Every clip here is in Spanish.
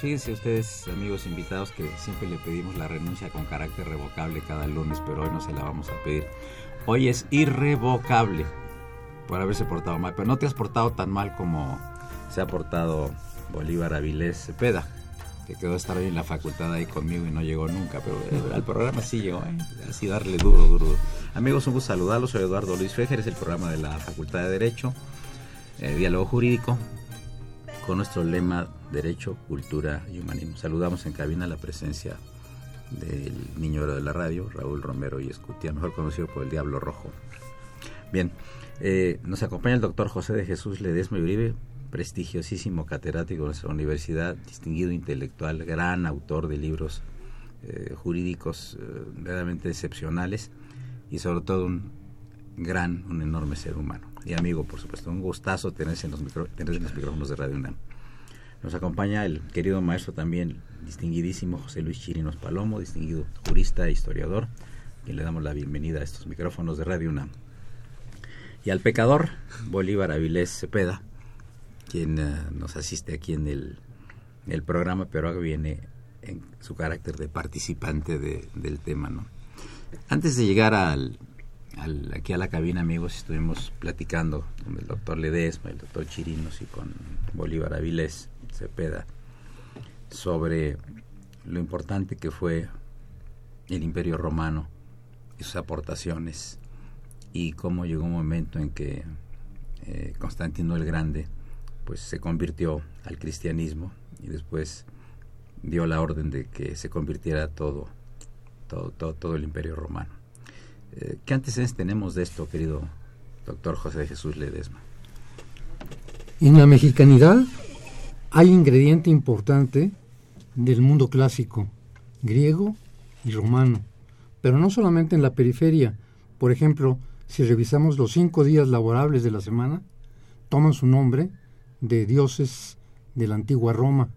Fíjense ustedes, amigos invitados, que siempre le pedimos la renuncia con carácter revocable cada lunes, pero hoy no se la vamos a pedir. Hoy es irrevocable por haberse portado mal, pero no te has portado tan mal como se ha portado Bolívar Avilés Cepeda, que quedó estar hoy en la facultad ahí conmigo y no llegó nunca, pero eh, al programa sí llegó, ¿eh? así darle duro, duro. Amigos, un gusto saludarlos, soy Eduardo Luis Fejer, es el programa de la Facultad de Derecho, eh, Diálogo Jurídico, con nuestro lema Derecho, Cultura y Humanismo. Saludamos en cabina la presencia del niño de la radio, Raúl Romero y Escutia, mejor conocido por el Diablo Rojo. Bien, eh, nos acompaña el doctor José de Jesús Ledesma Uribe, prestigiosísimo catedrático de nuestra universidad, distinguido intelectual, gran autor de libros eh, jurídicos eh, verdaderamente excepcionales y sobre todo un gran, un enorme ser humano y amigo, por supuesto. Un gustazo tenerse en los, en los micrófonos de Radio UNAM. Nos acompaña el querido maestro también, distinguidísimo José Luis Chirinos Palomo, distinguido jurista e historiador, quien le damos la bienvenida a estos micrófonos de Radio UNAM. Y al pecador, Bolívar Avilés Cepeda, quien eh, nos asiste aquí en el, el programa, pero viene en su carácter de participante del tema. ¿no? Antes de llegar al, aquí a la cabina, amigos, estuvimos platicando con el doctor Ledesma, el doctor Chirinos y con Bolívar Avilés Cepeda sobre lo importante que fue el Imperio Romano y sus aportaciones y cómo llegó un momento en que eh, Constantino el Grande pues se convirtió al cristianismo y después dio la orden de que se convirtiera todo todo todo, todo el Imperio Romano. Eh, ¿Qué antecedentes tenemos de esto, querido doctor José Jesús Ledesma? En la mexicanidad hay ingrediente importante del mundo clásico, griego y romano, pero no solamente en la periferia. Por ejemplo, si revisamos los cinco días laborables de la semana, toman su nombre de dioses de la antigua Roma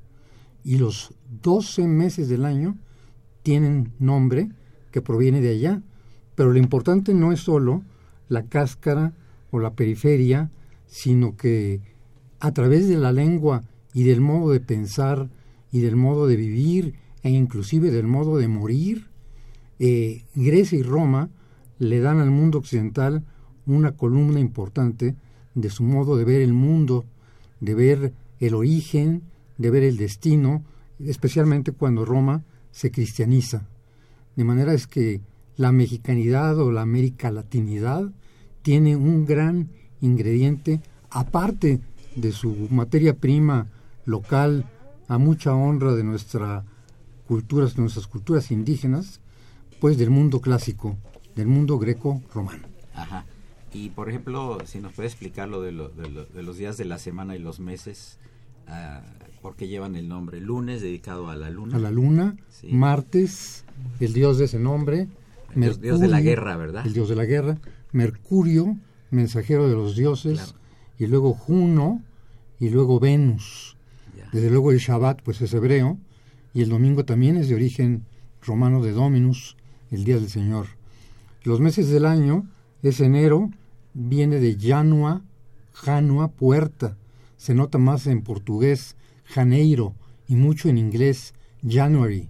y los doce meses del año tienen nombre que proviene de allá. Pero lo importante no es solo la cáscara o la periferia, sino que a través de la lengua y del modo de pensar y del modo de vivir e inclusive del modo de morir, eh, Grecia y Roma le dan al mundo occidental una columna importante de su modo de ver el mundo, de ver el origen, de ver el destino, especialmente cuando Roma se cristianiza. De manera es que la mexicanidad o la américa latinidad tiene un gran ingrediente, aparte de su materia prima local, a mucha honra de nuestra culturas, de nuestras culturas indígenas, pues del mundo clásico, del mundo greco-romano. Ajá. Y por ejemplo, si nos puede explicar lo de, de, los días de la semana y los meses, ah, porque llevan el nombre. Lunes dedicado a la luna. A la luna. Sí. Martes, el dios de ese nombre. El dios- dios de la guerra, ¿verdad? El dios de la guerra. Mercurio, mensajero de los dioses. Claro. Y luego Juno. Y luego Venus. Ya. Desde luego el Shabbat pues es hebreo y el domingo también es de origen romano de Dominus, el día del Señor. Los meses del año es enero, viene de Janua, Janua, puerta. Se nota más en portugués, Janeiro, y mucho en inglés, January.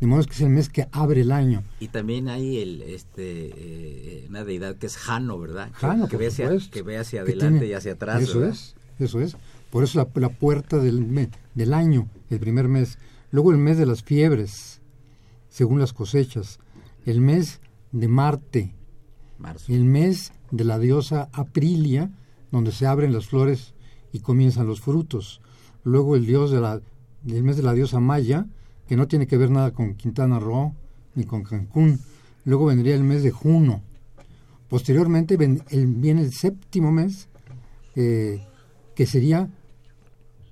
De modo que es el mes que abre el año. Y también hay el, este, eh, una deidad que es Jano, ¿verdad? Jano, que, ve hacia, que ve hacia adelante tiene- y hacia atrás. Eso ¿verdad? es, eso es. Por eso la, la puerta del, me- del año, el primer mes. Luego el mes de las fiebres, según las cosechas. El mes de Marte. Marzo. El mes de la diosa Aprilia, donde se abren las flores y comienzan los frutos. Luego el dios de la, el mes de la diosa Maya, que no tiene que ver nada con Quintana Roo ni con Cancún. Luego vendría el mes de Juno. Posteriormente ven- el- viene el séptimo mes, eh, que sería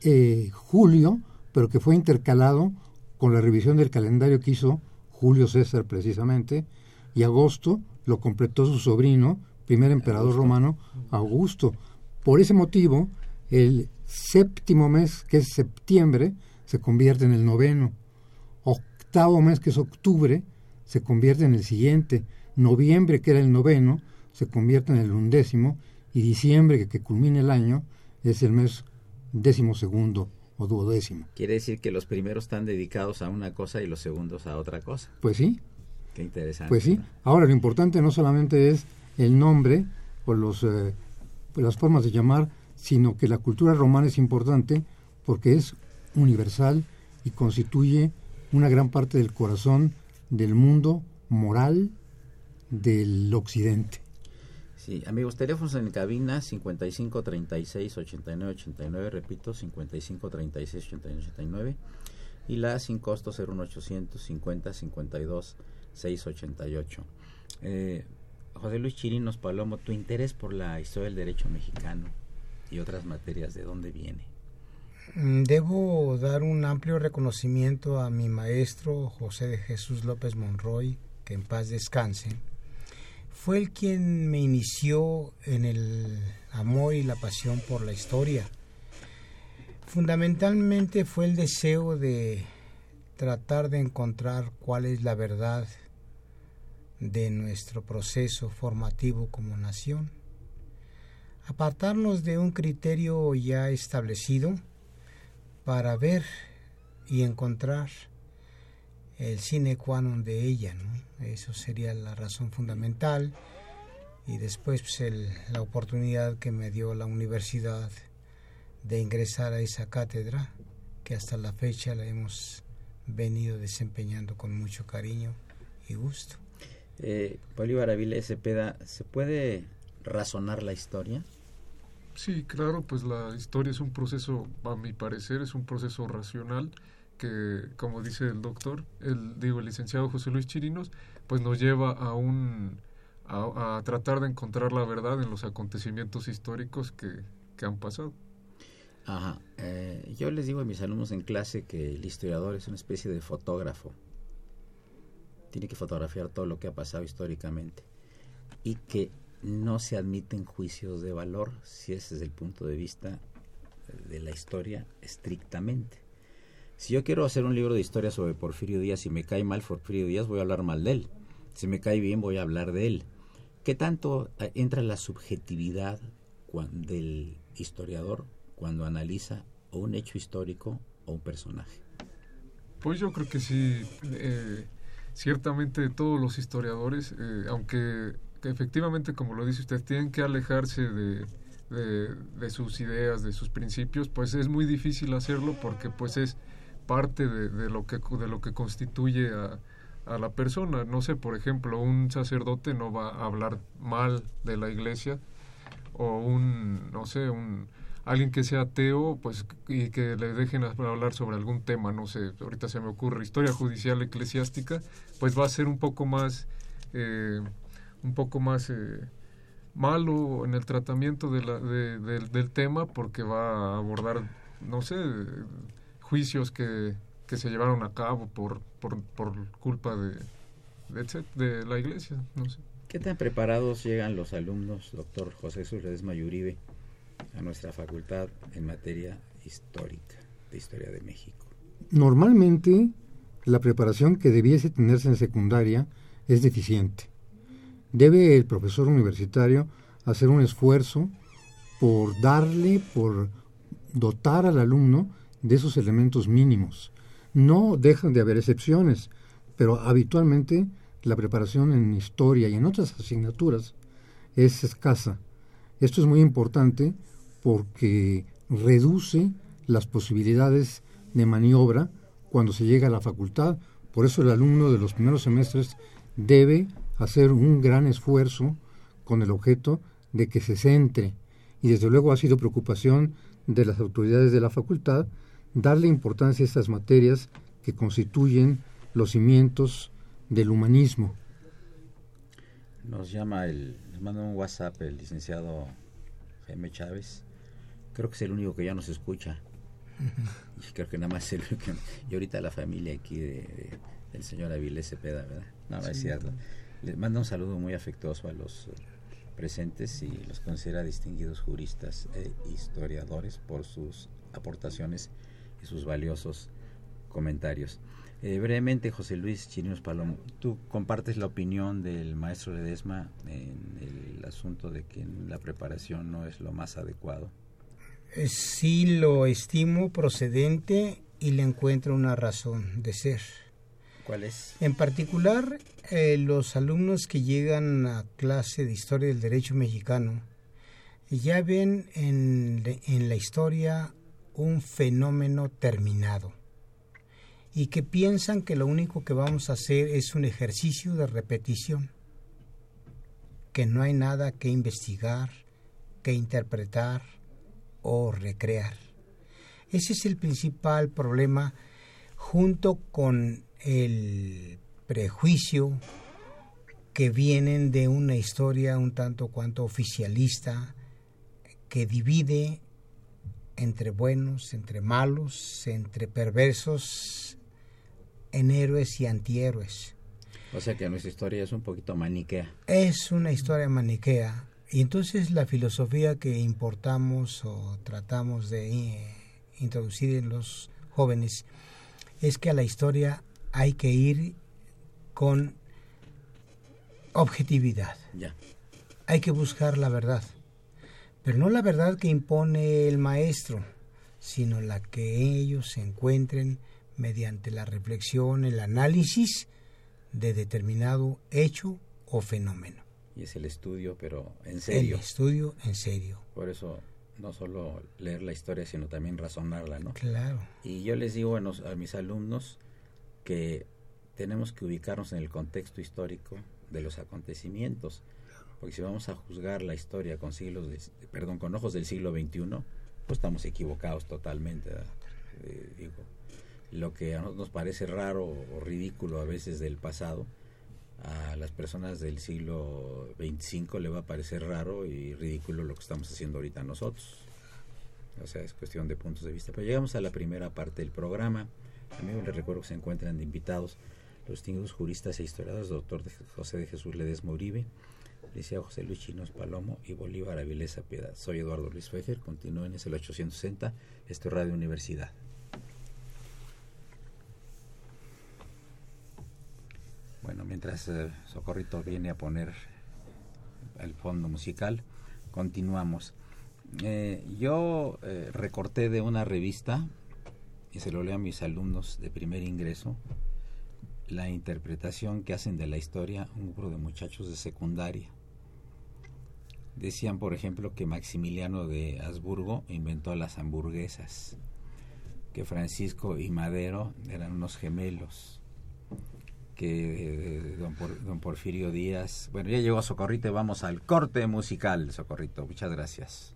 eh, julio, pero que fue intercalado con la revisión del calendario que hizo Julio César precisamente, y agosto lo completó su sobrino, primer emperador romano, Augusto. Por ese motivo, el séptimo mes, que es septiembre, se convierte en el noveno. Octavo mes, que es octubre, se convierte en el siguiente. Noviembre, que era el noveno, se convierte en el undécimo. Y diciembre, que, que culmina el año, es el mes décimo segundo o duodécimo. Quiere decir que los primeros están dedicados a una cosa y los segundos a otra cosa. Pues sí, Qué interesante. Pues sí. ¿no? Ahora lo importante no solamente es el nombre o los, eh, las formas de llamar, sino que la cultura romana es importante porque es universal y constituye una gran parte del corazón del mundo moral del occidente. Sí, amigos, teléfonos en cabina 55 36 89 89, repito, 55 36 89 89 y la sin costo 01800 50 52 688. Eh, José Luis Chirinos Palomo, tu interés por la historia del derecho mexicano y otras materias, ¿de dónde viene? Mm, Debo dar un amplio reconocimiento a mi maestro José de Jesús López Monroy, que en paz descanse. Fue el quien me inició en el amor y la pasión por la historia. Fundamentalmente fue el deseo de tratar de encontrar cuál es la verdad de nuestro proceso formativo como nación. Apartarnos de un criterio ya establecido para ver y encontrar el sine qua non de ella, ¿no? Eso sería la razón fundamental. Y después pues, el- la oportunidad que me dio la universidad de ingresar a esa cátedra, que hasta la fecha la hemos venido desempeñando con mucho cariño y gusto. Eh, Bolívar Avilés ¿se puede razonar la historia? Sí, claro, pues la historia es un proceso, a mi parecer, es un proceso racional que, como dice el doctor, el, digo, el licenciado José Luis Chirinos, pues nos lleva a un a, a tratar de encontrar la verdad en los acontecimientos históricos que, que han pasado. Ajá. Eh, yo les digo a mis alumnos en clase que el historiador es una especie de fotógrafo. Tiene que fotografiar todo lo que ha pasado históricamente. Y que no se admiten juicios de valor si es desde el punto de vista de la historia estrictamente. Si yo quiero hacer un libro de historia sobre Porfirio Díaz y me cae mal Porfirio Díaz, voy a hablar mal de él. Si me cae bien, voy a hablar de él. ¿Qué tanto eh, entra la subjetividad del historiador cuando analiza un hecho histórico o un personaje? Pues yo creo que sí, eh, ciertamente todos los historiadores, eh, aunque efectivamente, como lo dice usted, tienen que alejarse de, de, sus ideas, de sus principios, pues es muy difícil hacerlo porque pues es parte de, lo que de lo que constituye a, a la persona. No sé, por ejemplo, un sacerdote no va a hablar mal de la iglesia o un, no sé, un alguien que sea ateo, pues y que le dejen hablar sobre algún tema, no sé, ahorita se me ocurre historia judicial eclesiástica, pues va a ser un poco más eh, un poco más eh, malo en el tratamiento de la- de- del- del tema porque va a abordar no sé, juicios que, que se llevaron a cabo por, por, por culpa de, de, de, la iglesia, no sé. ¿Qué tan preparados llegan los alumnos, doctor José Jesús Ledesma Yuribe, a nuestra facultad en materia histórica, de historia de México? Normalmente, la preparación que debiese tenerse en secundaria es deficiente. Debe el profesor universitario hacer un esfuerzo por darle, por dotar al alumno de esos elementos mínimos. No dejan de haber excepciones, pero habitualmente la preparación en historia y en otras asignaturas es escasa. Esto es muy importante porque reduce las posibilidades de maniobra cuando se llega a la facultad. Por eso el alumno de los primeros semestres debe hacer un gran esfuerzo con el objeto de que se centre. Y desde luego ha sido preocupación de las autoridades de la facultad darle importancia a estas materias que constituyen los cimientos del humanismo. Nos llama el, nos manda un WhatsApp el licenciado Jaime Chávez. Creo que es el único que ya nos escucha. Y creo que nada más es el que, y ahorita la familia aquí de, del señor Avilés Cepeda, ¿verdad? No, es cierto. Le manda un saludo muy afectuoso a los presentes y los considera distinguidos juristas e historiadores por sus aportaciones y sus valiosos comentarios. Eh, brevemente, José Luis Chirinos Palomo, ¿tú compartes la opinión del maestro Ledesma en el asunto de que la preparación no es lo más adecuado? Eh, sí lo estimo procedente y le encuentro una razón de ser. ¿Cuál es? En particular, eh, los alumnos que llegan a clase de historia del derecho mexicano ya ven en, en la historia un fenómeno terminado y que piensan que lo único que vamos a hacer es un ejercicio de repetición, que no hay nada que investigar, que interpretar o recrear. Ese es el principal problema junto con el prejuicio que vienen de una historia un tanto cuanto oficialista que divide entre buenos, entre malos, entre perversos, en héroes y antihéroes. O sea que nuestra historia es un poquito maniquea. Es una historia maniquea. Y entonces la filosofía que importamos o tratamos de eh, introducir en los jóvenes es que a la historia hay que ir con objetividad. Ya. Hay que buscar la verdad, pero no la verdad que impone el maestro, sino la que ellos se encuentren mediante la reflexión, el análisis de determinado hecho o fenómeno. Y es el estudio, pero en serio. El estudio en serio. Por eso no solo leer la historia, sino también razonarla, ¿no? Claro. Y yo les digo a, a mis alumnos, que tenemos que ubicarnos en el contexto histórico de los acontecimientos, porque si vamos a juzgar la historia con siglos, de, perdón, con ojos del siglo XXI, pues estamos equivocados totalmente. Eh, digo, lo que a nosotros nos parece raro o ridículo a veces del pasado, a las personas del siglo XXV le va a parecer raro y ridículo lo que estamos haciendo ahorita nosotros. O sea, es cuestión de puntos de vista. Pero llegamos a la primera parte del programa. Amigos, les recuerdo que se encuentran de invitados los distinguidos juristas e historiadores, doctor José de Jesús Ledesma Uribe, Liceo José Luis Chinos Palomo y Bolívar Avilesa Piedad. Soy Eduardo Luis Fejer, continúen en el 860, esto es Radio Universidad. Bueno, mientras eh, Socorrito viene a poner el fondo musical, continuamos. Eh, yo eh, recorté de una revista y se lo leo a mis alumnos de primer ingreso, la interpretación que hacen de la historia un grupo de muchachos de secundaria. Decían, por ejemplo, que Maximiliano de Habsburgo inventó las hamburguesas, que Francisco y Madero eran unos gemelos, que eh, don, don, Porfirio Díaz... Bueno, ya llegó Socorrito vamos al corte musical, Socorrito. Muchas gracias.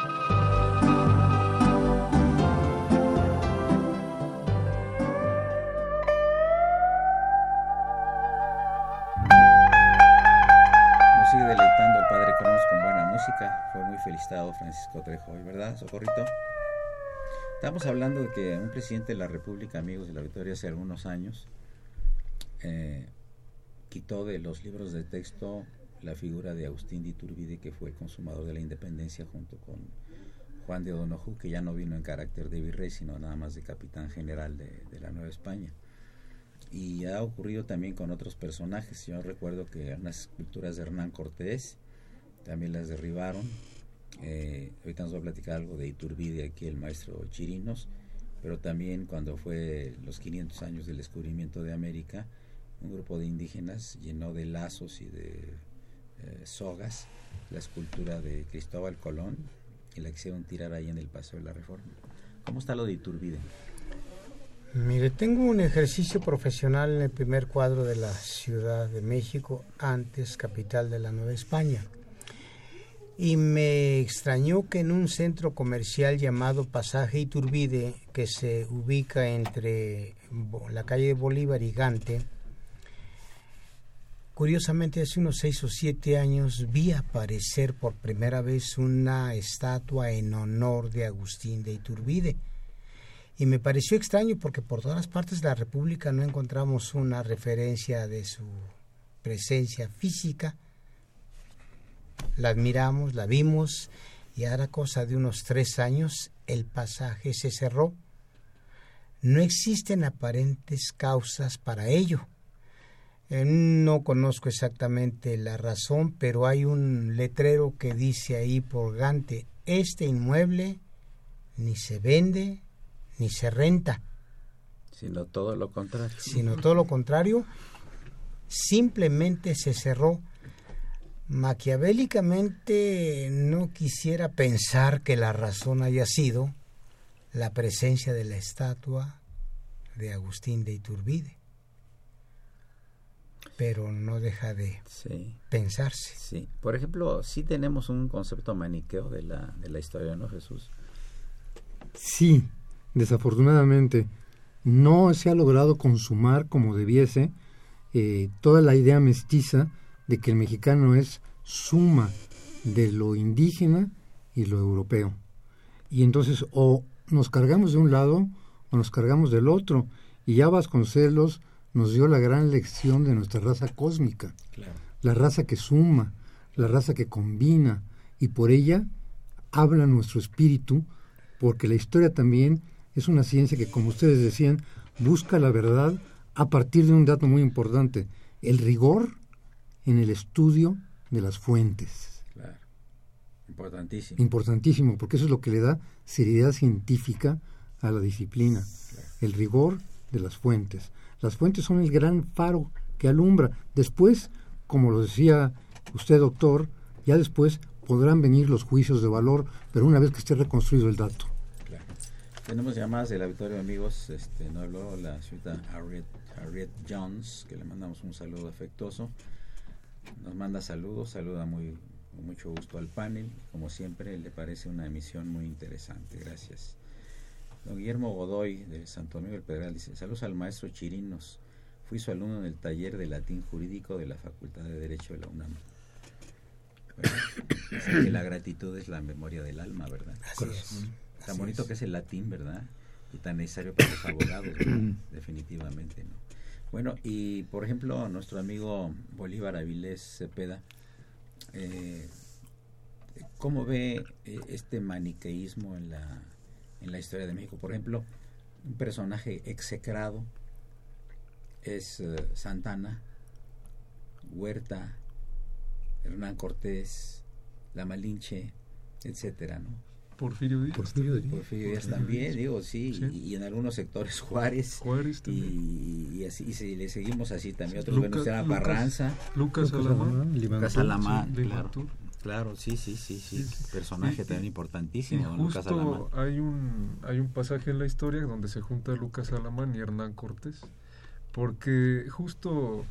Francisco Trejo ¿verdad, Socorrito? Estamos hablando de que un presidente de la República, amigos de la Victoria, hace algunos años, eh, quitó de los libros de texto la figura de Agustín de Iturbide, que fue el consumador de la independencia, junto con Juan de O'Donoghue, que ya no vino en carácter de virrey, sino nada más de capitán general de, de la Nueva España. Y ha ocurrido también con otros personajes. Yo recuerdo que unas esculturas de Hernán Cortés también las derribaron eh, ahorita nos va a platicar algo de Iturbide aquí, el maestro Chirinos, pero también cuando fue los 500 años del descubrimiento de América, un grupo de indígenas llenó de lazos y de eh, sogas la escultura de Cristóbal Colón y la quisieron tirar ahí en el Paseo de la Reforma. ¿Cómo está lo de Iturbide? Mire, tengo un ejercicio profesional en el primer cuadro de la Ciudad de México, antes capital de la Nueva España y me extrañó que en un centro comercial llamado Pasaje Iturbide, que se ubica entre la calle de Bolívar y Gante, curiosamente hace unos seis o siete años vi aparecer por primera vez una estatua en honor de Agustín de Iturbide. Y me pareció extraño porque por todas partes de la República no encontramos una referencia de su presencia física la admiramos, la vimos y ahora cosa de unos tres años el pasaje se cerró. No existen aparentes causas para ello. Eh, no conozco exactamente la razón, pero hay un letrero que dice ahí por Gante, este inmueble ni se vende ni se renta. Sino todo lo contrario. Sino todo lo contrario, simplemente se cerró Maquiavélicamente no quisiera pensar que la razón haya sido la presencia de la estatua de Agustín de Iturbide, pero no deja de pensarse. Sí, por ejemplo, sí tenemos un concepto maniqueo de la, de la historia, ¿no, Jesús? Sí, desafortunadamente no se ha logrado consumar como debiese eh, toda la idea mestiza de que el mexicano es suma de lo indígena y lo europeo. Y entonces o nos cargamos de un lado o nos cargamos del otro. Y ya Vasconcelos nos dio la gran lección de nuestra raza cósmica, la raza que suma, la raza que combina, y por ella habla nuestro espíritu, porque la historia también es una ciencia que, como ustedes decían, busca la verdad a partir de un dato muy importante, el rigor en el estudio de las fuentes. Claro. Importantísimo. Importantísimo, porque eso es lo que le da seriedad científica a la disciplina. El rigor de las fuentes. Las fuentes son el gran faro que alumbra. Después, como lo decía usted, doctor, ya después podrán venir los juicios de valor, pero una vez que esté reconstruido el dato. Claro. Tenemos llamadas del auditorio, amigos. Este, nos habló la señorita Harriet, Harriet Jones, que le mandamos un saludo afectuoso nos manda saludos, saluda muy con mucho gusto al panel, como siempre le parece una emisión muy interesante, gracias. Don Guillermo Godoy de Santo Domingo del Pedral dice, saludos al maestro Chirinos, fui su alumno en el taller de latín jurídico de la Facultad de Derecho de la UNAM. que la gratitud es la memoria del alma, ¿verdad? Tan bonito que es el latín, ¿verdad? Y tan necesario para los abogados, definitivamente, ¿no? Bueno, y por ejemplo, nuestro amigo Bolívar Avilés Cepeda, eh, ¿cómo ve eh, este maniqueísmo en la, en la historia de México? Por ejemplo, un personaje execrado es eh, Santana, Huerta, Hernán Cortés, La Malinche, etcétera, ¿no? Porfirio Díaz. Porfirio Díaz. Porfirio Díaz también, digo, sí, Sí. Y, y en algunos sectores Juárez. Juárez también. y, y así y si le seguimos así también. Otros, Lucas- será Lucas- Barranza, Lucas Alamán. Lucas Alamán, Sí, claro. Claro, sí, sí, sí, sí. Personaje también Y importantísimo, don Lucas Alamán. hay un, hay un pasaje en la historia donde se junta Lucas Alamán y Hernán Cortés. Porque justo...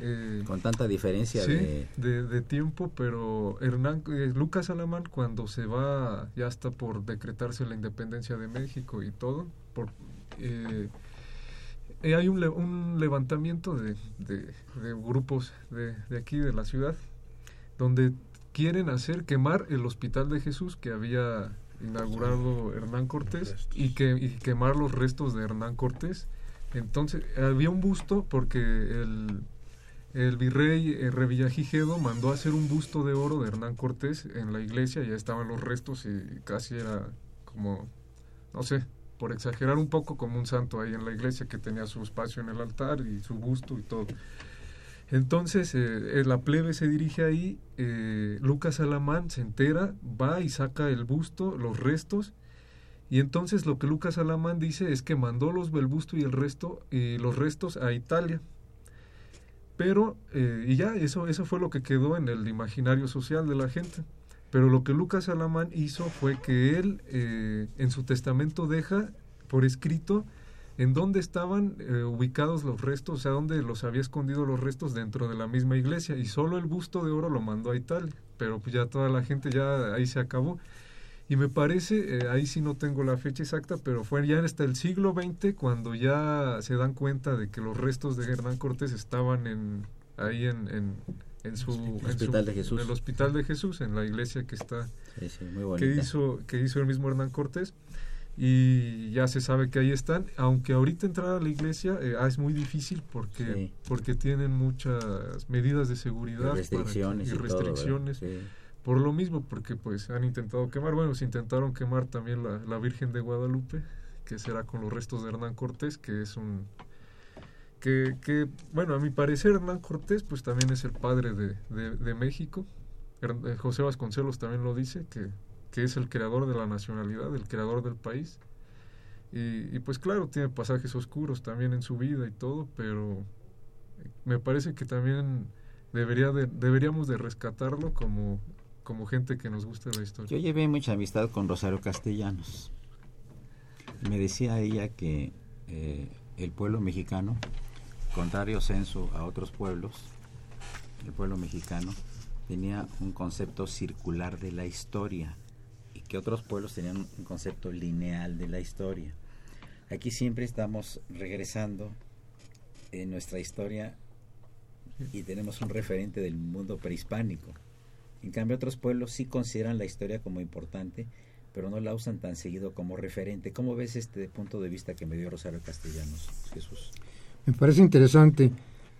eh, Con tanta diferencia sí, de... de, de tiempo, pero Hernán, eh, Lucas Alamán cuando se va, ya está por decretarse la independencia de México y todo, por, eh, hay un, le- un levantamiento de, de- de grupos de, de aquí, de la ciudad, donde quieren hacer quemar el Hospital de Jesús que había inaugurado Hernán Cortés y, que, y quemar los restos de Hernán Cortés. Entonces, había un busto porque el, el virrey eh, Revillagigedo mandó hacer un busto de oro de Hernán Cortés en la iglesia, ya estaban los restos y casi era como, no sé, por exagerar un poco, como un santo ahí en la iglesia que tenía su espacio en el altar y su busto y todo. Entonces eh, eh, la plebe se dirige ahí, eh, Lucas Alamán se entera, va y saca el busto, los restos, y entonces lo que Lucas Alamán dice es que mandó los el busto y el resto y los restos a Italia. Pero, eh, y ya, eso, eso fue lo que quedó en el imaginario social de la gente. Pero lo que Lucas Alamán hizo fue que él eh, en su testamento deja por escrito en dónde estaban eh, ubicados los restos, o sea, dónde los había escondido los restos dentro de la misma iglesia. Y solo el busto de oro lo mandó a Italia. Pero pues ya toda la gente ya ahí se acabó. Y me parece, eh, ahí sí no tengo la fecha exacta, pero fue ya hasta el siglo XX cuando ya se dan cuenta de que los restos de Hernán Cortés estaban en, ahí en, en, en su, en su- Hospital de Jesús. en el Hospital de Jesús, en la iglesia que está Sí, sí, muy que hizo, que hizo el mismo Hernán Cortés. Y ya se sabe que ahí están, aunque ahorita entrar a la iglesia eh, ah, es muy difícil porque, Sí. porque tienen muchas medidas de seguridad Y para que- restricciones y y todo, ¿verdad? restricciones. Por lo mismo, porque pues han intentado quemar, bueno, se intentaron quemar también la, la Virgen de Guadalupe, que será con los restos de Hernán Cortés, que es un... Que, que bueno, a mi parecer Hernán Cortés pues también es el padre de, de, México. Eh, José Vasconcelos también lo dice, que, que es el creador de la nacionalidad, el creador del país. Y, y pues claro, tiene pasajes oscuros también en su vida y todo, pero me parece que también debería de, deberíamos de rescatarlo como como gente que nos gusta la historia. Yo llevé mucha amistad con Rosario Castellanos. Me decía ella que eh, el pueblo mexicano, contrario censo a otros pueblos, el pueblo mexicano tenía un concepto circular de la historia y que otros pueblos tenían un concepto lineal de la historia. Aquí siempre estamos regresando en nuestra historia y tenemos un referente del mundo prehispánico. En cambio, otros pueblos sí consideran la historia como importante, pero no la usan tan seguido como referente. ¿Cómo ves este punto de vista que me dio Rosario Castellanos, Jesús? Me parece interesante.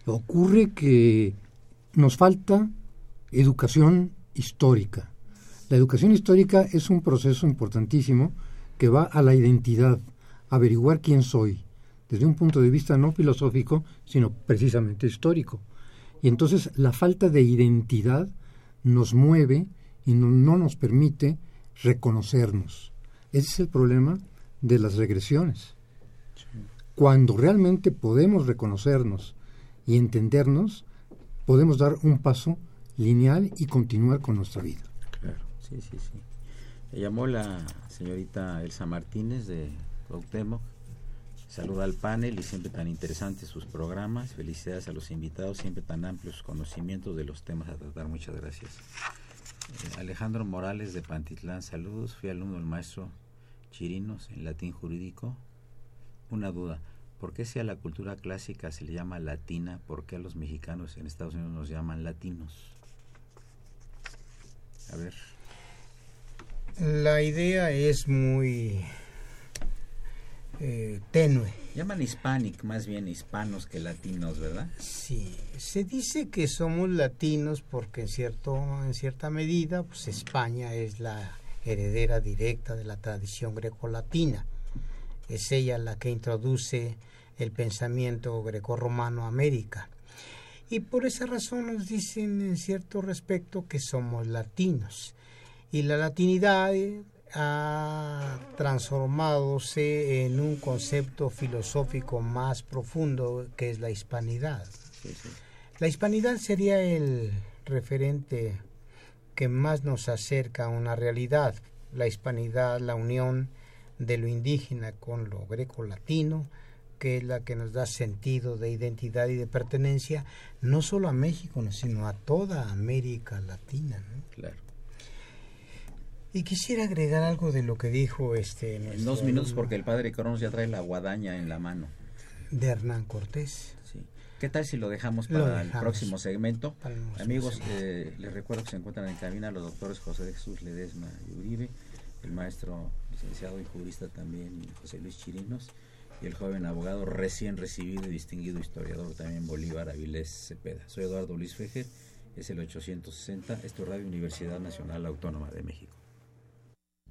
Ocurre que nos falta educación histórica. La educación histórica es un proceso importantísimo que va a la identidad, averiguar quién soy, desde un punto de vista no filosófico, sino precisamente histórico. Y entonces la falta de identidad nos mueve y no, no nos permite reconocernos. Ese es el problema de las regresiones. Cuando realmente podemos reconocernos y entendernos, podemos dar un paso lineal y continuar con nuestra vida. Claro, sí, sí, sí. Le llamó la señorita Elsa Martínez de Cuauhtémoc. Saluda al panel y siempre tan interesantes sus programas. Felicidades a los invitados, siempre tan amplios conocimientos de los temas a tratar. Muchas gracias. Eh, Alejandro Morales de Pantitlán, saludos. Fui alumno del maestro Chirinos en latín jurídico. Una duda. ¿Por qué si a la cultura clásica se le llama latina, por qué a los mexicanos en Estados Unidos nos llaman latinos? A ver. La idea es muy eh, tenue. Llaman hispanic, más bien hispanos que latinos, ¿verdad? Sí, se dice que somos latinos porque en cierto en cierta medida pues España es la heredera directa de la tradición grecolatina. Es ella la que introduce el pensamiento grecorromano a América. Y por esa razón nos dicen en cierto respecto que somos latinos. Y la latinidad eh, ha transformadose en un concepto filosófico más profundo que es la hispanidad. La hispanidad sería el referente que más nos acerca a una realidad. La hispanidad, la unión de lo indígena con lo greco-latino, que es la que nos da sentido de identidad y de pertenencia, no solo a México, sino a toda América Latina. Claro. Y quisiera agregar algo de lo que dijo este... En dos minutos porque el padre Cronos ya trae la guadaña en la mano. De Hernán Cortés. Sí. ¿Qué tal si lo dejamos para el próximo segmento? Amigos, eh, les recuerdo que se encuentran en cabina los doctores José de Jesús Ledesma y Uribe, el maestro licenciado y jurista también José Luis Chirinos y el joven abogado recién recibido y distinguido historiador también Bolívar Avilés Cepeda. Soy Eduardo Luis Fejer, es el 860, esto es Radio Universidad Nacional Autónoma de México.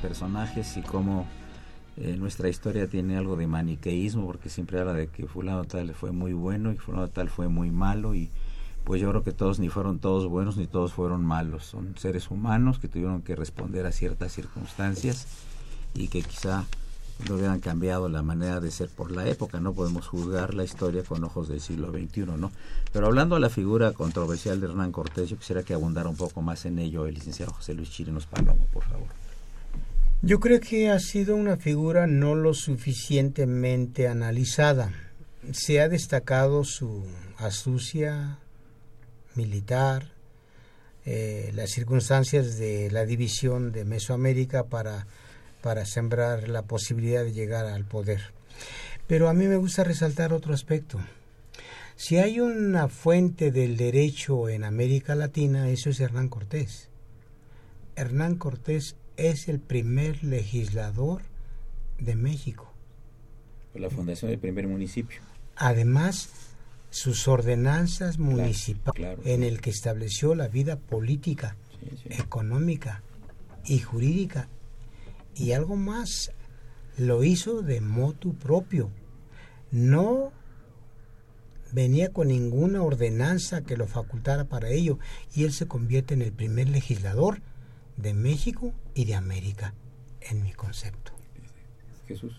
Personajes y cómo eh, nuestra historia tiene algo de maniqueísmo, porque siempre habla de que fulano tal fue muy bueno y fulano tal fue muy malo y pues yo creo que todos ni fueron todos buenos ni todos fueron malos, son seres humanos que tuvieron que responder a ciertas circunstancias y que quizá no hubieran cambiado la manera de ser por la época, no podemos juzgar la historia con ojos del siglo XXI, ¿no? Pero hablando de la figura controversial de Hernán Cortés, yo quisiera que abundara un poco más en ello el licenciado José Luis Chirinos Palomo, por favor. Yo creo que ha sido una figura no lo suficientemente analizada. Se ha destacado su astucia militar, eh, las circunstancias de la división de Mesoamérica para, para sembrar la posibilidad de llegar al poder. Pero a mí me gusta resaltar otro aspecto. Si hay una fuente del derecho en América Latina, eso es Hernán Cortés. Hernán Cortés es el primer legislador de México. La fundación del primer municipio. Además, sus ordenanzas municipales claro. en el que estableció la vida política, Sí, sí. económica y jurídica. Y algo más, lo hizo de motu propio. No venía con ninguna ordenanza que lo facultara para ello y él se convierte en el primer legislador de México y de América, en mi concepto. Jesús.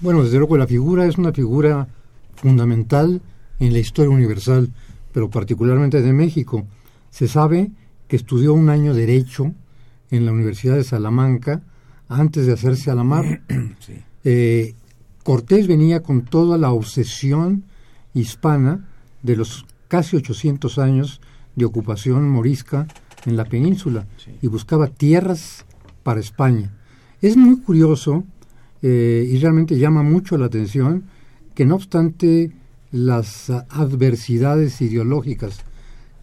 Bueno, desde luego la figura es una figura fundamental en la historia universal, pero particularmente de México. Se sabe que estudió un año Derecho en la Universidad de Salamanca antes de hacerse a la mar. Sí. Eh, Cortés venía con toda la obsesión hispana de los casi 800 años de ocupación morisca en la península Sí. y buscaba tierras para España. Es muy curioso eh, y realmente llama mucho la atención que no obstante las adversidades ideológicas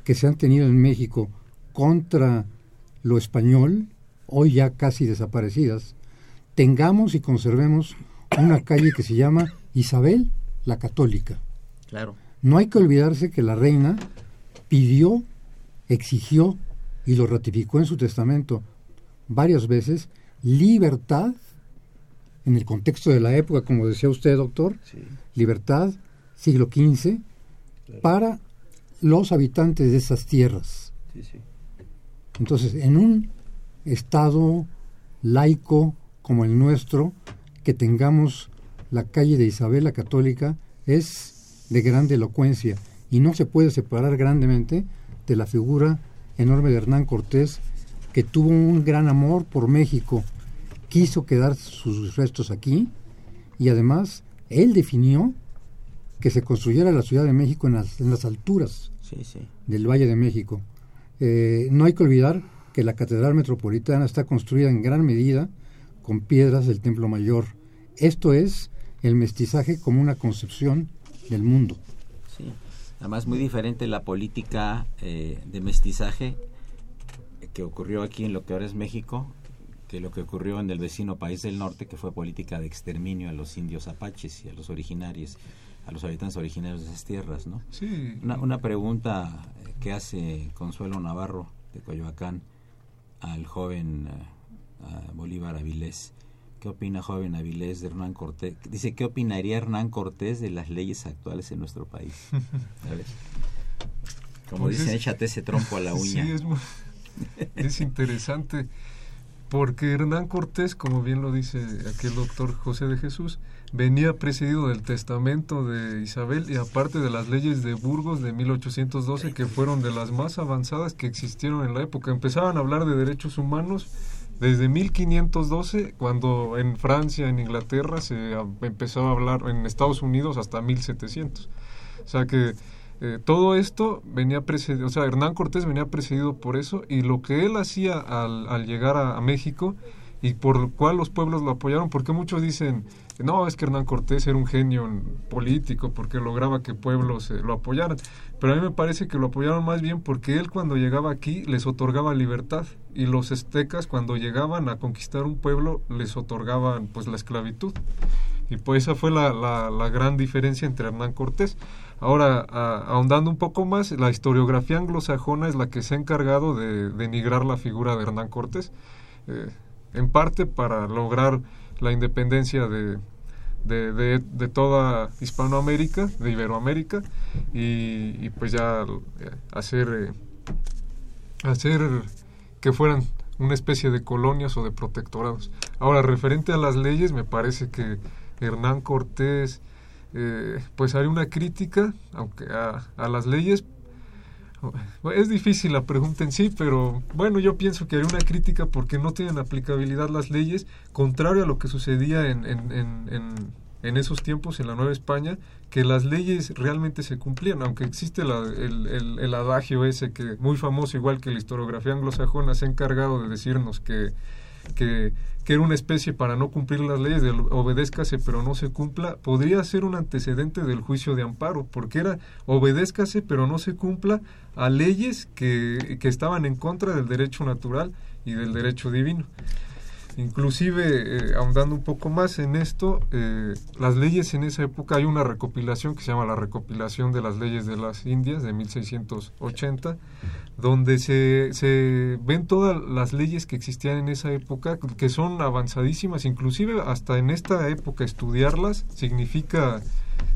que se han tenido en México contra lo español, hoy ya casi desaparecidas, tengamos y conservemos una calle que se llama Isabel la Católica. Claro. No hay que olvidarse que la reina pidió, exigió y lo ratificó en su testamento varias veces, libertad, en el contexto de la época, como decía usted, doctor, Sí. libertad, siglo XV, para los habitantes de esas tierras. Sí, sí. Entonces, en un estado laico como el nuestro, que tengamos la calle de Isabel la Católica es de grande elocuencia y no se puede separar grandemente de la figura enorme de Hernán Cortés, que tuvo un gran amor por México, quiso quedar sus restos aquí y además él definió que se construyera la Ciudad de México en las, en las alturas Sí, sí. del Valle de México. Eh, no hay que olvidar que la Catedral Metropolitana está construida en gran medida con piedras del Templo Mayor. Esto es el mestizaje como una concepción del mundo. Sí. Además, muy diferente la política eh, de mestizaje que ocurrió aquí en lo que ahora es México que lo que ocurrió en el vecino país del norte, que fue política de exterminio a los indios apaches y a los originarios, a los habitantes originarios de esas tierras, ¿no? Sí. Una, una pregunta eh, que hace Consuelo Navarro de Coyoacán al joven a Bolívar Avilés. ¿Qué opina joven Avilés de Hernán Cortés? Dice, ¿qué opinaría Hernán Cortés de las leyes actuales en nuestro país? A ver. Como Pues dicen, es- échate ese trompo a la uña. Sí, es, muy- es interesante. Porque Hernán Cortés, como bien lo dice aquí el doctor José de Jesús, venía precedido del testamento de Isabel y aparte de las leyes de Burgos de 1812, que fueron de las más avanzadas que existieron en la época. Empezaban a hablar de derechos humanos desde 1512, cuando en Francia, en Inglaterra, se a- empezó a hablar, en Estados Unidos hasta 1700. O sea que eh, todo esto venía precedido, o sea, Hernán Cortés venía precedido por eso y lo que él hacía al, al llegar a, a México y por lo cual los pueblos lo apoyaron, porque muchos dicen, no, es que Hernán Cortés era un genio en- político porque lograba que pueblos eh, lo apoyaran, pero a mí me parece que lo apoyaron más bien porque él cuando llegaba aquí les otorgaba libertad y los aztecas cuando llegaban a conquistar un pueblo les otorgaban pues la esclavitud. Y pues esa fue la, la, gran diferencia entre Hernán Cortés. Ahora, ahondando un poco más, la historiografía anglosajona es la que se ha encargado de denigrar la figura de Hernán Cortés, eh, en parte para lograr la independencia de, de, de- toda Hispanoamérica, de Iberoamérica, y, pues ya hacer, eh, hacer que fueran una especie de colonias o de protectorados. Ahora, referente a las leyes, me parece que Hernán Cortés eh, pues haría una crítica aunque a, a las leyes es difícil la pregunta en sí, pero bueno, yo pienso que haría una crítica porque no tienen aplicabilidad las leyes, contrario a lo que sucedía en, en, en, en, esos tiempos en la Nueva España, que las leyes realmente se cumplían, aunque existe la- el, el, el adagio ese que muy famoso, igual que la historiografía anglosajona, se ha encargado de decirnos que, que, que era una especie para no cumplir las leyes, del obedézcase pero no se cumpla, podría ser un antecedente del juicio de amparo, porque era obedézcase pero no se cumpla a leyes que, que estaban en contra del derecho natural y del derecho divino. Inclusive, eh, ahondando un poco más en esto, eh, las leyes en esa época, hay una recopilación que se llama la recopilación de las leyes de las Indias de 1680, donde se, se ven todas las leyes que existían en esa época, que son avanzadísimas, inclusive hasta en esta época estudiarlas significa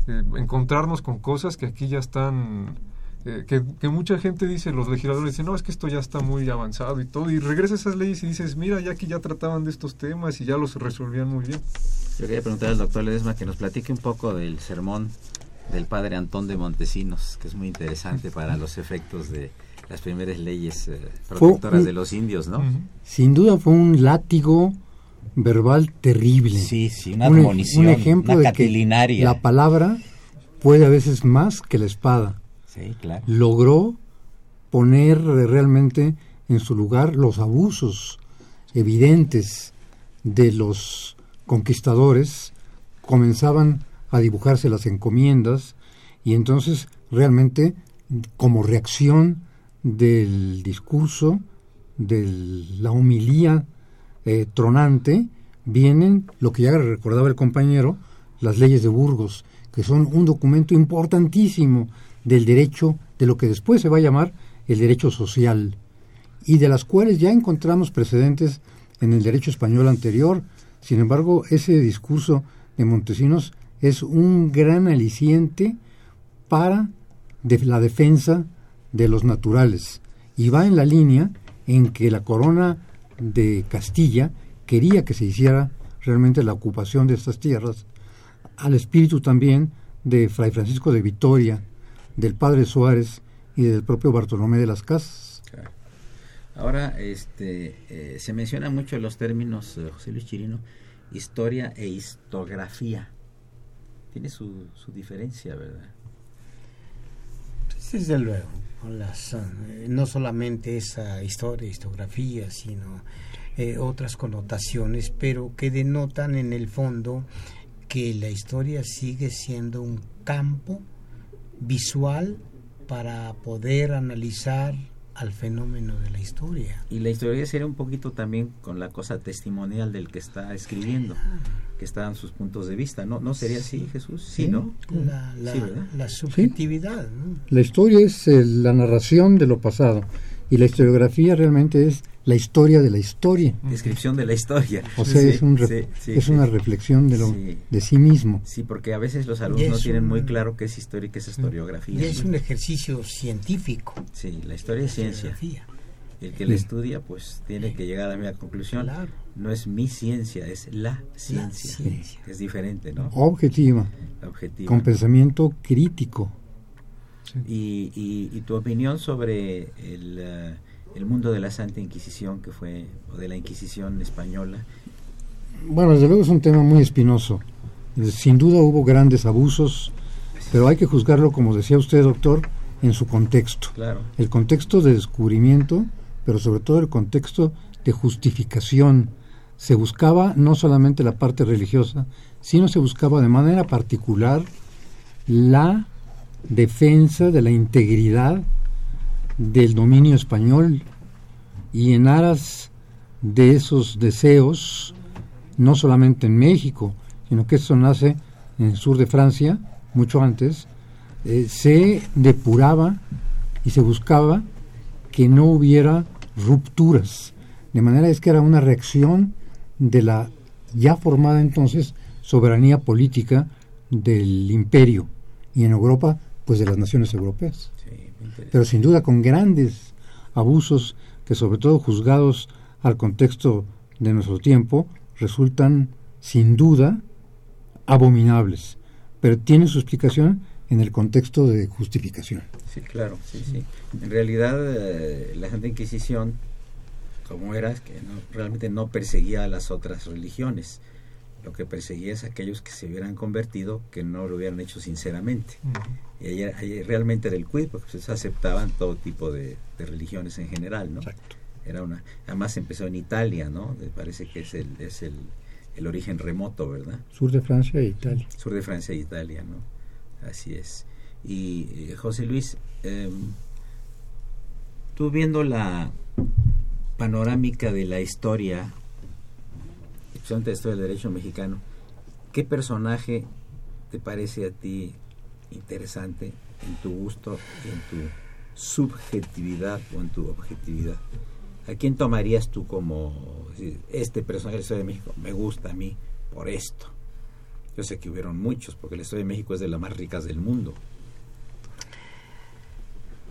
eh, encontrarnos con cosas que aquí ya están eh, que, mucha gente dice, los legisladores dicen, no, es que esto ya está muy avanzado y todo, y regresa a esas leyes y dices, mira, ya que ya trataban de estos temas y ya los resolvían muy bien. Yo quería preguntar al doctor Ledesma que nos platique un poco del sermón del padre Antón de Montesinos, que es muy interesante para los efectos de las primeras leyes eh, protectoras de los indios, ¿no? Sin duda fue un látigo verbal terrible. Sí, sí, una un, un ejemplo de que la palabra puede a veces más que la espada logró poner realmente en su lugar los abusos evidentes de los conquistadores, comenzaban a dibujarse las encomiendas y entonces realmente como reacción del discurso, de la humilía eh, tronante, vienen lo que ya recordaba el compañero, las leyes de Burgos, que son un documento importantísimo del derecho, de lo que después se va a llamar el derecho social, y de las cuales ya encontramos precedentes en el derecho español anterior. Sin embargo, ese discurso de Montesinos es un gran aliciente para la defensa de los naturales y va en la línea en que la corona de Castilla quería que se hiciera realmente la ocupación de estas tierras, al espíritu también de Fray Francisco de Vitoria, del padre Suárez y del propio Bartolomé de las Casas. Ahora, este, eh, se menciona mucho los términos, eh, José Luis Chirino, historia e histografía. Tiene su, su diferencia, ¿verdad? Pues, desde luego, las, eh, no solamente esa historia, histografía, sino otras connotaciones, pero que denotan en el fondo que la historia sigue siendo un campo visual para poder analizar al fenómeno de la historia. Y la historia sería un poquito también con la cosa testimonial del que está escribiendo, que están sus puntos de vista, ¿no? ¿No sería así, Jesús? Sí, ¿no? La, la, subjetividad. La historia es eh, la narración de lo pasado y la historiografía realmente es la historia de la historia. Descripción de la historia. O sea, es, un es una reflexión de, lo, de sí mismo. Sí, porque a veces los alumnos no tienen muy claro qué es historia y qué es historiografía. Y es un ejercicio científico. Sí, la historia es ciencia. El que la estudia, pues tiene que llegar a la misma conclusión. No es mi ciencia, es la ciencia. Es diferente, ¿no? Objetiva. Objetiva. Con pensamiento crítico. Y, y, tu opinión sobre el... Uh, el mundo de la Santa Inquisición que fue, o de la Inquisición española? Bueno, desde luego es un tema muy espinoso. Sin duda hubo grandes abusos, pero hay que juzgarlo, como decía usted, doctor, en su contexto. Claro. El contexto de descubrimiento, pero sobre todo el contexto de justificación. Se buscaba no solamente la parte religiosa, sino se buscaba de manera particular la defensa de la integridad del dominio español y en aras de esos deseos, no solamente en México, sino que eso nace en el sur de Francia, mucho antes, eh, se depuraba y se buscaba que no hubiera rupturas. De manera es que era una reacción de la ya formada entonces soberanía política del imperio y en Europa pues de las naciones europeas pero sin duda con grandes abusos que sobre todo juzgados al contexto de nuestro tiempo resultan sin duda abominables, pero tiene su explicación en el contexto de justificación. Sí, claro, sí, sí. En realidad eh, la Santa Inquisición, como era, que realmente no perseguía a las otras religiones, lo que perseguía es aquellos que se hubieran convertido que no lo hubieran hecho sinceramente. Y ahí, realmente era el quid, porque se aceptaban todo tipo de, religiones en general, ¿no? Era una, además empezó en Italia, ¿no? Parece que es el, es el, el origen remoto, ¿verdad? Sur de Francia e Italia. Sur de Francia e Italia, ¿no? Así es. Y eh, José Luis, eh, tú viendo la panorámica de la historia especialmente esto del derecho mexicano, ¿qué personaje te parece a ti interesante en tu gusto en tu subjetividad o en tu objetividad? ¿A quién tomarías tú como este personaje del Estado de México? Me gusta a mí por esto. Yo sé que hubieron muchos, porque el Estado de México es de las más ricas del mundo.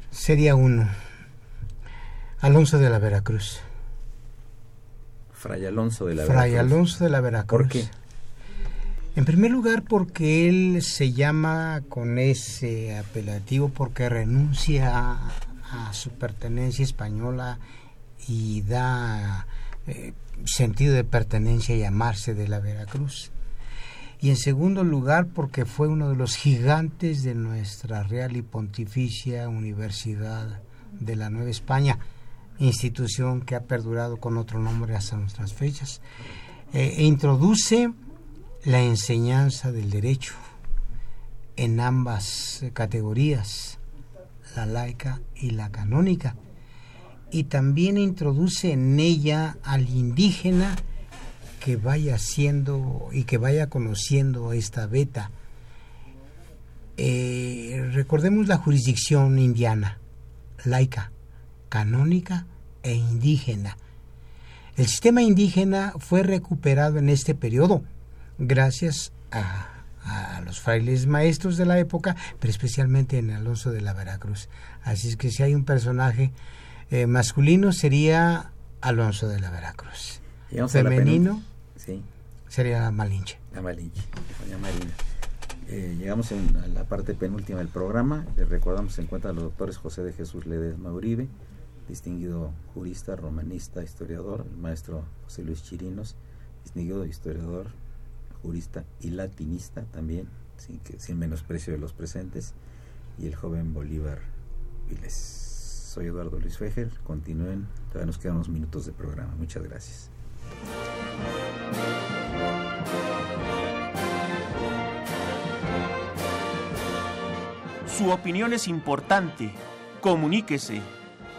Sería uno. Alonso de la Veracruz. Fray Alonso de la Fray Veracruz. Alonso de la Veracruz. ¿Por qué? En primer lugar, porque él se llama con ese apelativo porque renuncia a, a su pertenencia española y da eh, sentido de pertenencia a llamarse de la Veracruz. Y en segundo lugar, porque fue uno de los gigantes de nuestra Real y Pontificia Universidad de la Nueva España, institución que ha perdurado con otro nombre hasta nuestras fechas. Eh, e introduce la enseñanza del derecho en ambas categorías, la laica y la canónica, y también introduce en ella al indígena que vaya haciendo y que vaya conociendo esta beta. Eh, recordemos la jurisdicción indiana, laica, canónica e indígena. El sistema indígena fue recuperado en este periodo gracias a, a, los frailes maestros de la época, pero especialmente en Alonso de la Veracruz. Así es que si hay un personaje eh, masculino sería Alonso de la Veracruz. A la Femenino Sí, sería Malinche. la Malinche, doña Marina. Eh, llegamos en- a la parte penúltima del programa. Les recordamos se encuentran los doctores José de Jesús Ledesma Uribe, distinguido jurista, romanista, historiador, el maestro José Luis Chirinos, distinguido historiador, jurista y latinista también, sin, menosprecio de los presentes, y el joven Bolívar Viles. Soy Eduardo Luis Fejer, continúen, todavía nos quedan unos minutos de programa. Muchas gracias. Su opinión es importante. Comuníquese.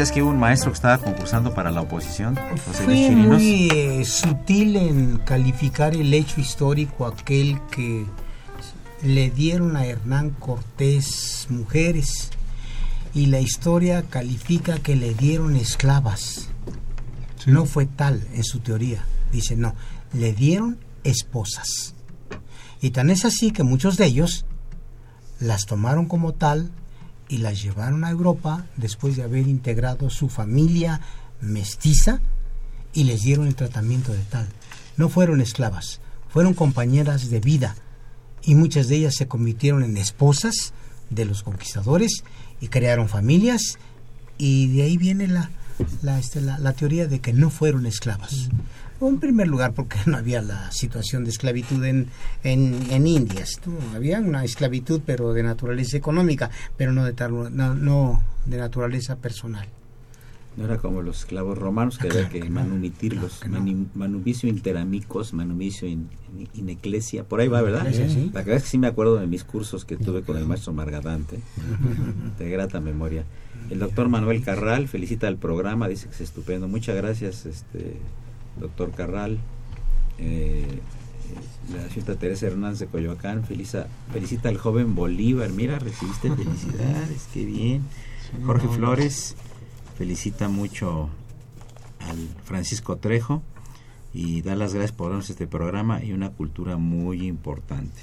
Decías que hubo un maestro que estaba concursando para la oposición, José Luis muy eh, sutil en calificar el hecho histórico aquel que le dieron a Hernán Cortés mujeres y la historia califica que le dieron esclavas. No fue tal en su teoría. Dice, no, le dieron esposas. Y tan es así que muchos de ellos las tomaron como tal y las llevaron a Europa después de haber integrado su familia mestiza y les dieron el tratamiento de tal. No fueron esclavas, fueron compañeras de vida y muchas de ellas se convirtieron en esposas de los conquistadores y crearon familias y de ahí viene la, la, este, la, la teoría de que no fueron esclavas. En primer lugar, porque no había la situación de esclavitud en, en, en Indias. ¿no? Había una esclavitud, pero de naturaleza económica, pero no de, tal- no, no de naturaleza personal. No era como los esclavos romanos que había que manumitirlos. Mani- Manumicio interamicos, manumicio in, in, in ecclesia. Por ahí va, ¿verdad? Sí, sí. La verdad es que sí me acuerdo de mis cursos que tuve con el maestro Margadante. De grata memoria. El doctor Manuel Carral felicita el programa, dice que es estupendo. Muchas gracias, este doctor Carral. Eh, la señorita Teresa Hernández de Coyoacán felicita, felicita al joven Bolívar. Mira, recibiste felicidades, qué bien. Jorge Flores felicita mucho al Francisco Trejo y da las gracias por darnos este programa y una cultura muy importante.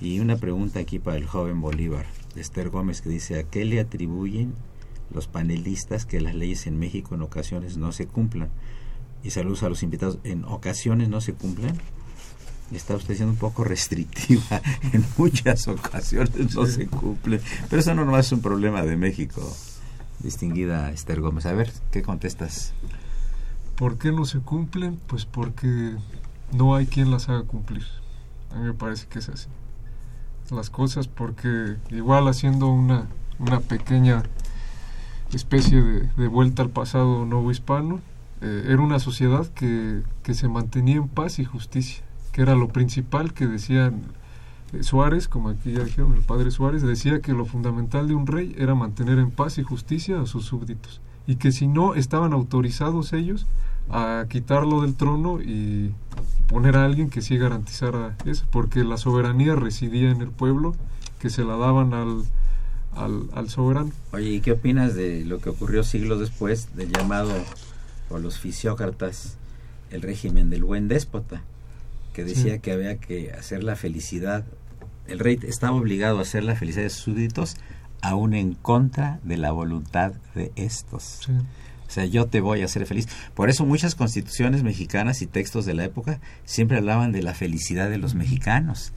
Y una pregunta aquí para el joven Bolívar, de Esther Gómez, que dice, ¿a qué le atribuyen los panelistas que las leyes en México en ocasiones no se cumplan? Y saludos a los invitados, ¿en ocasiones no se cumplen? Está usted siendo un poco restrictiva, en muchas ocasiones no se cumplen, pero eso no nomás es un problema de México, distinguida Esther Gómez. A ver, ¿qué contestas? ¿Por qué no se cumplen? Pues porque no hay quien las haga cumplir. A mí me parece que es así. Las cosas porque igual haciendo una, una pequeña especie de, de vuelta al pasado nuevo hispano, eh, era una sociedad que, que se mantenía en paz y justicia, que era lo principal que decían eh, Suárez, como aquí ya dijeron, el padre Suárez, decía que lo fundamental de un rey era mantener en paz y justicia a sus súbditos, y que si no estaban autorizados ellos a quitarlo del trono y poner a alguien que sí garantizara eso, porque la soberanía residía en el pueblo, que se la daban al, al, al soberano. Oye, ¿y qué opinas de lo que ocurrió siglos después del llamado por los fisiócratas el régimen del buen déspota? Que decía Sí. que había que hacer la felicidad, el rey estaba obligado a hacer la felicidad de sus súbditos, aún en contra de la voluntad de estos. Sí. O sea, yo te voy a hacer feliz. Por eso muchas constituciones mexicanas y textos de la época siempre hablaban de la felicidad de los mexicanos.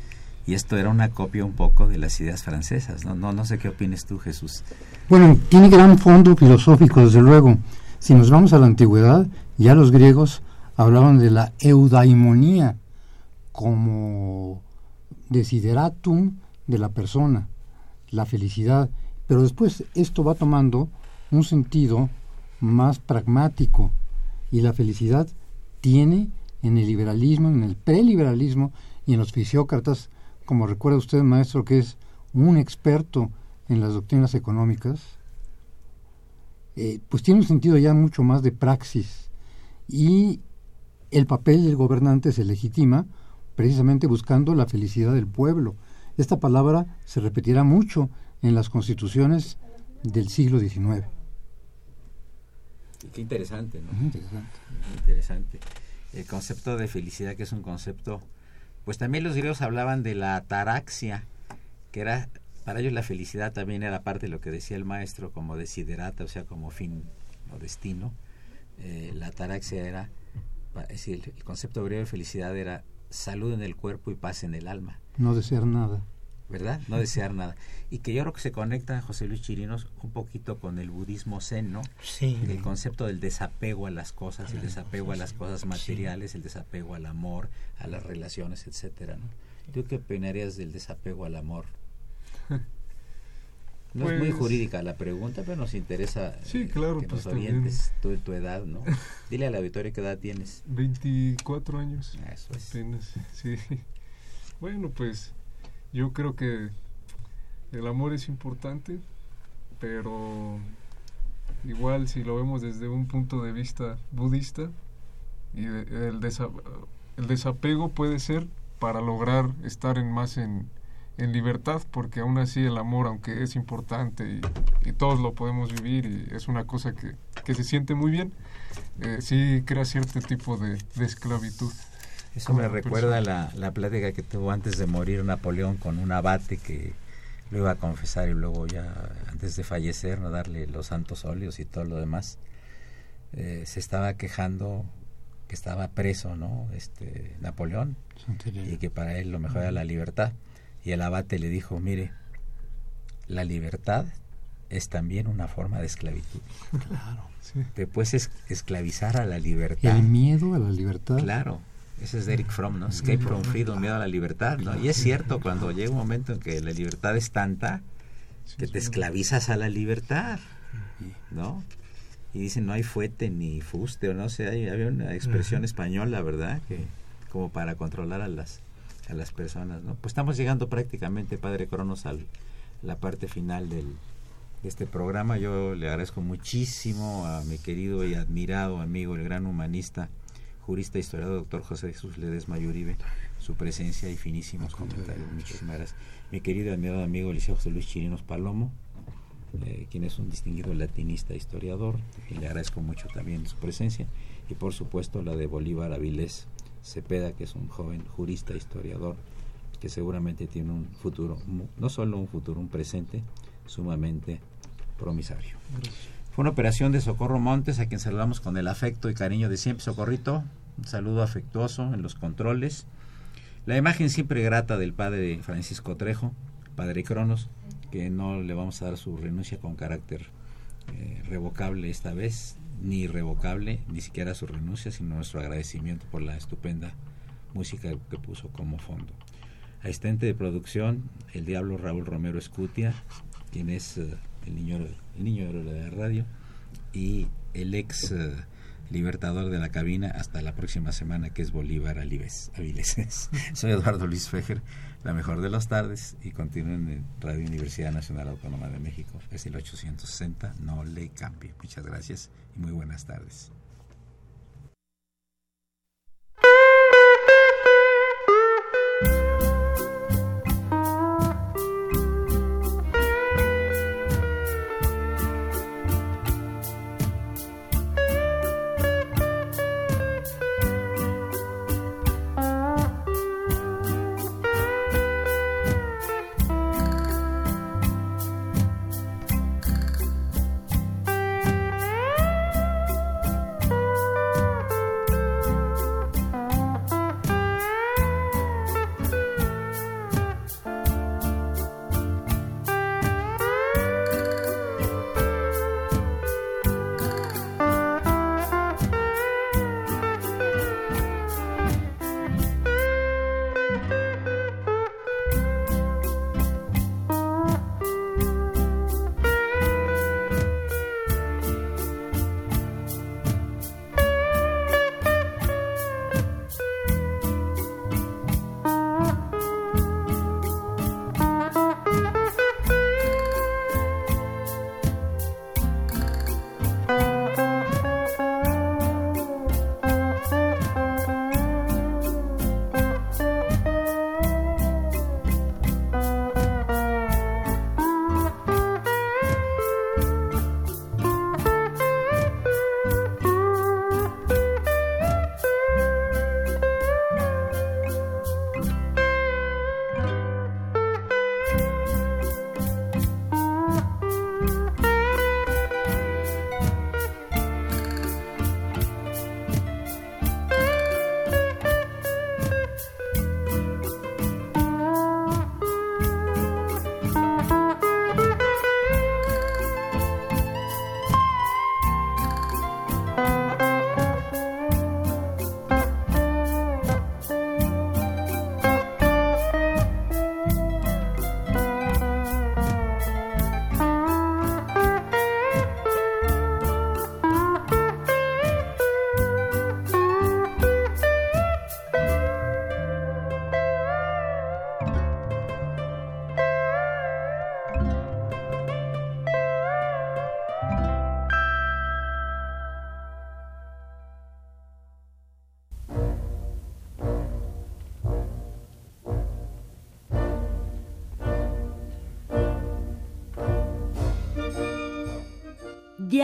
Y esto era una copia un poco de las ideas francesas. No, no, no sé qué opines tú, Jesús. Bueno, tiene gran fondo filosófico, desde luego. Si nos vamos a la antigüedad, ya los griegos hablaban de la eudaimonía como desideratum de la persona, la felicidad. Pero después esto va tomando un sentido más pragmático y la felicidad tiene en el liberalismo, en el preliberalismo y en los fisiócratas, como recuerda usted, maestro, que es un experto en las doctrinas económicas, eh, pues tiene un sentido ya mucho más de praxis y el papel del gobernante se legitima precisamente buscando la felicidad del pueblo. Esta palabra se repetirá mucho en las constituciones del siglo XIX. Qué interesante, ¿no? Interesante. Muy interesante. El concepto de felicidad, que es un concepto, pues también los griegos hablaban de la ataraxia, que era, para ellos la felicidad también era parte de lo que decía el maestro, como desiderata, o sea, como fin o destino. Eh, la ataraxia era, es decir, el concepto griego de felicidad era salud en el cuerpo y paz en el alma. No desear nada. ¿verdad? No desear nada. Y que yo creo que se conecta, José Luis Chirinos, un poquito con el budismo zen, ¿no? Sí. El concepto del desapego a las cosas, el desapego a las cosas materiales, el desapego al amor, a las relaciones, etcétera, ¿no? ¿Tú qué opinarías del desapego al amor? No es muy Pues- jurídica la pregunta, pero nos interesa Sí, eh, claro, que pues nos también. orientes tu edad, ¿no? Dile al auditorio qué edad tienes. 24 años. Eso es. Apenas, sí. Bueno, pues yo creo que el amor es importante, pero igual si lo vemos desde un punto de vista budista, y de- el, desa- el desapego puede ser para lograr estar en más en, en libertad, porque aún así el amor, aunque es importante y, todos lo podemos vivir y es una cosa que, que se siente muy bien, eh, sí crea cierto tipo de, esclavitud. Eso me recuerda la, la plática que tuvo antes de morir Napoleón con un abate que lo iba a confesar y luego ya antes de fallecer, no darle los santos óleos y todo lo demás, eh, se estaba quejando que estaba preso, ¿no? Este Napoleón y que para él lo mejor era la libertad. Y el abate le dijo, mire, la libertad es también una forma de esclavitud. Claro. Sí. Te puedes esclavizar a la libertad. El miedo a la libertad. Claro. Ese es Eric Fromm, ¿no? Escape from freedom, miedo a la libertad, ¿no? Y es cierto, cuando llega un momento en que la libertad es tanta, que te esclavizas a la libertad, ¿no? Y dicen, no hay fuete ni fuste, o no sé, hay, había una expresión española, ¿verdad? Que como para controlar a las a las personas, ¿no? Pues estamos llegando prácticamente, Padre Cronos, a la parte final del, de este programa. Yo le agradezco muchísimo a mi querido y admirado amigo, el gran humanista, jurista, historiador, doctor José Jesús Ledesma Yuribe, su presencia y finísimos comentarios. Muchísimas gracias. Mi querido y admirado amigo Liceo José Luis Chirinos Palomo, eh, quien es un distinguido latinista historiador, y le agradezco mucho también su presencia, y por supuesto la de Bolívar Avilés Cepeda, que es un joven jurista, historiador, que seguramente tiene un futuro, no solo un futuro, un presente sumamente promisario. Fue una operación de Socorro Montes, a quien saludamos con el afecto y cariño de siempre. Socorrito, un saludo afectuoso en los controles. La imagen siempre grata del padre Francisco Trejo, padre Cronos, que no le vamos a dar su renuncia con carácter eh, revocable esta vez, ni irrevocable, ni siquiera su renuncia, sino nuestro agradecimiento por la estupenda música que puso como fondo. Asistente de producción, el diablo Raúl Romero Escutia, quien es eh, el niño el niño de la radio, y el ex eh, libertador de la cabina hasta la próxima semana, que es Bolívar Avilés. Soy Eduardo Luis Fejer, la mejor de las tardes, y continúen en Radio Universidad Nacional Autónoma de México. Es el 860, no le cambie. Muchas gracias y muy buenas tardes.